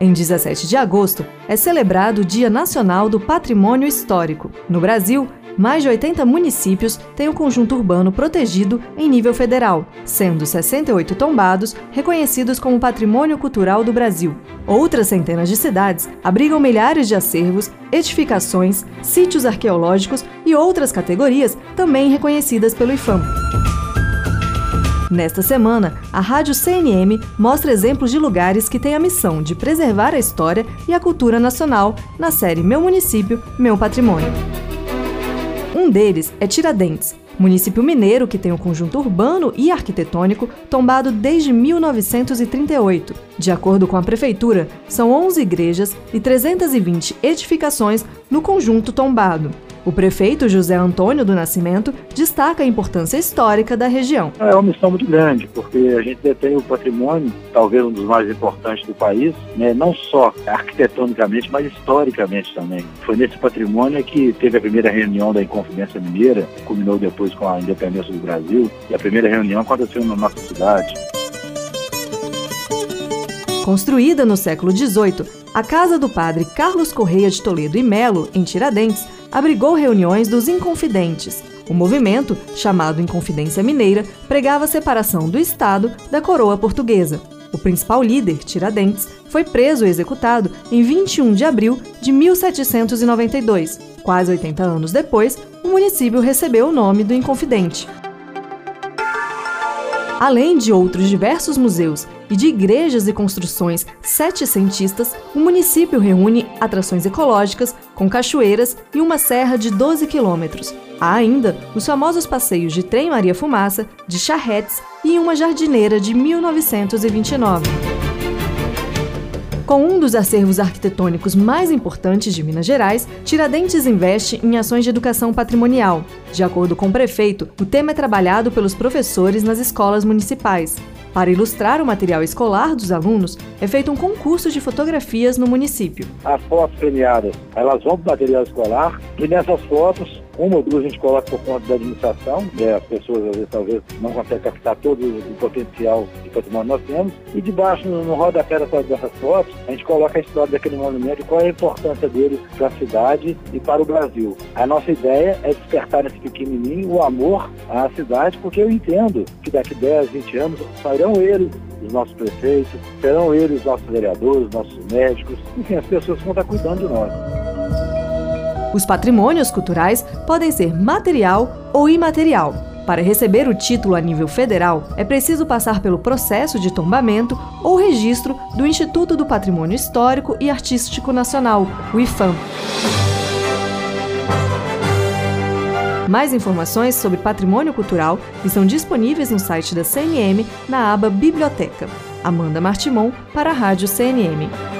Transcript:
Em 17 de agosto é celebrado o Dia Nacional do Patrimônio Histórico. No Brasil, mais de 80 municípios têm o conjunto urbano protegido em nível federal, sendo 68 tombados reconhecidos como Patrimônio Cultural do Brasil. Outras centenas de cidades abrigam milhares de acervos, edificações, sítios arqueológicos e outras categorias também reconhecidas pelo IFAM. Nesta semana, a Rádio CNM mostra exemplos de lugares que têm a missão de preservar a história e a cultura nacional na série Meu Município, Meu Patrimônio. Um deles é Tiradentes, município mineiro que tem um conjunto urbano e arquitetônico tombado desde 1938. De acordo com a prefeitura, são 11 igrejas e 320 edificações no conjunto tombado. O prefeito José Antônio do Nascimento destaca a importância histórica da região. É uma missão muito grande, porque a gente detém o patrimônio, talvez um dos mais importantes do país, né? não só arquitetonicamente, mas historicamente também. Foi nesse patrimônio que teve a primeira reunião da Inconfidência Mineira, que culminou depois com a independência do Brasil, e a primeira reunião aconteceu na nossa cidade. Construída no século XVIII, a casa do padre Carlos Correia de Toledo e Melo, em Tiradentes, abrigou reuniões dos Inconfidentes. O movimento, chamado Inconfidência Mineira, pregava a separação do Estado da coroa portuguesa. O principal líder, Tiradentes, foi preso e executado em 21 de abril de 1792. Quase 80 anos depois, o município recebeu o nome do Inconfidente. Além de outros diversos museus e de igrejas e construções setecentistas, o município reúne atrações ecológicas, com cachoeiras e uma serra de 12 quilômetros. Há ainda os famosos passeios de trem Maria Fumaça, de charretes e uma jardineira de 1929. Com um dos acervos arquitetônicos mais importantes de Minas Gerais, Tiradentes investe em ações de educação patrimonial. De acordo com o prefeito, o tema é trabalhado pelos professores nas escolas municipais. Para ilustrar o material escolar dos alunos, é feito um concurso de fotografias no município. As fotos premiadas, elas vão para o material escolar e nessas fotos uma ou duas a gente coloca por conta da administração, né? as pessoas às vezes talvez não conseguem captar todo o potencial de patrimônio nós temos. E debaixo, no, no rodapé dessas fotos, a gente coloca a história daquele monumento e qual é a importância dele para a cidade e para o Brasil. A nossa ideia é despertar nesse pequenininho o amor à cidade, porque eu entendo que daqui 10, 20 anos sairão eles os nossos prefeitos, serão eles os nossos vereadores, nossos médicos, enfim, as pessoas que vão estar cuidando de nós. Os patrimônios culturais podem ser material ou imaterial. Para receber o título a nível federal, é preciso passar pelo processo de tombamento ou registro do Instituto do Patrimônio Histórico e Artístico Nacional, o IFAM. Mais informações sobre patrimônio cultural estão disponíveis no site da CNM na aba Biblioteca. Amanda Martimon para a Rádio CNM.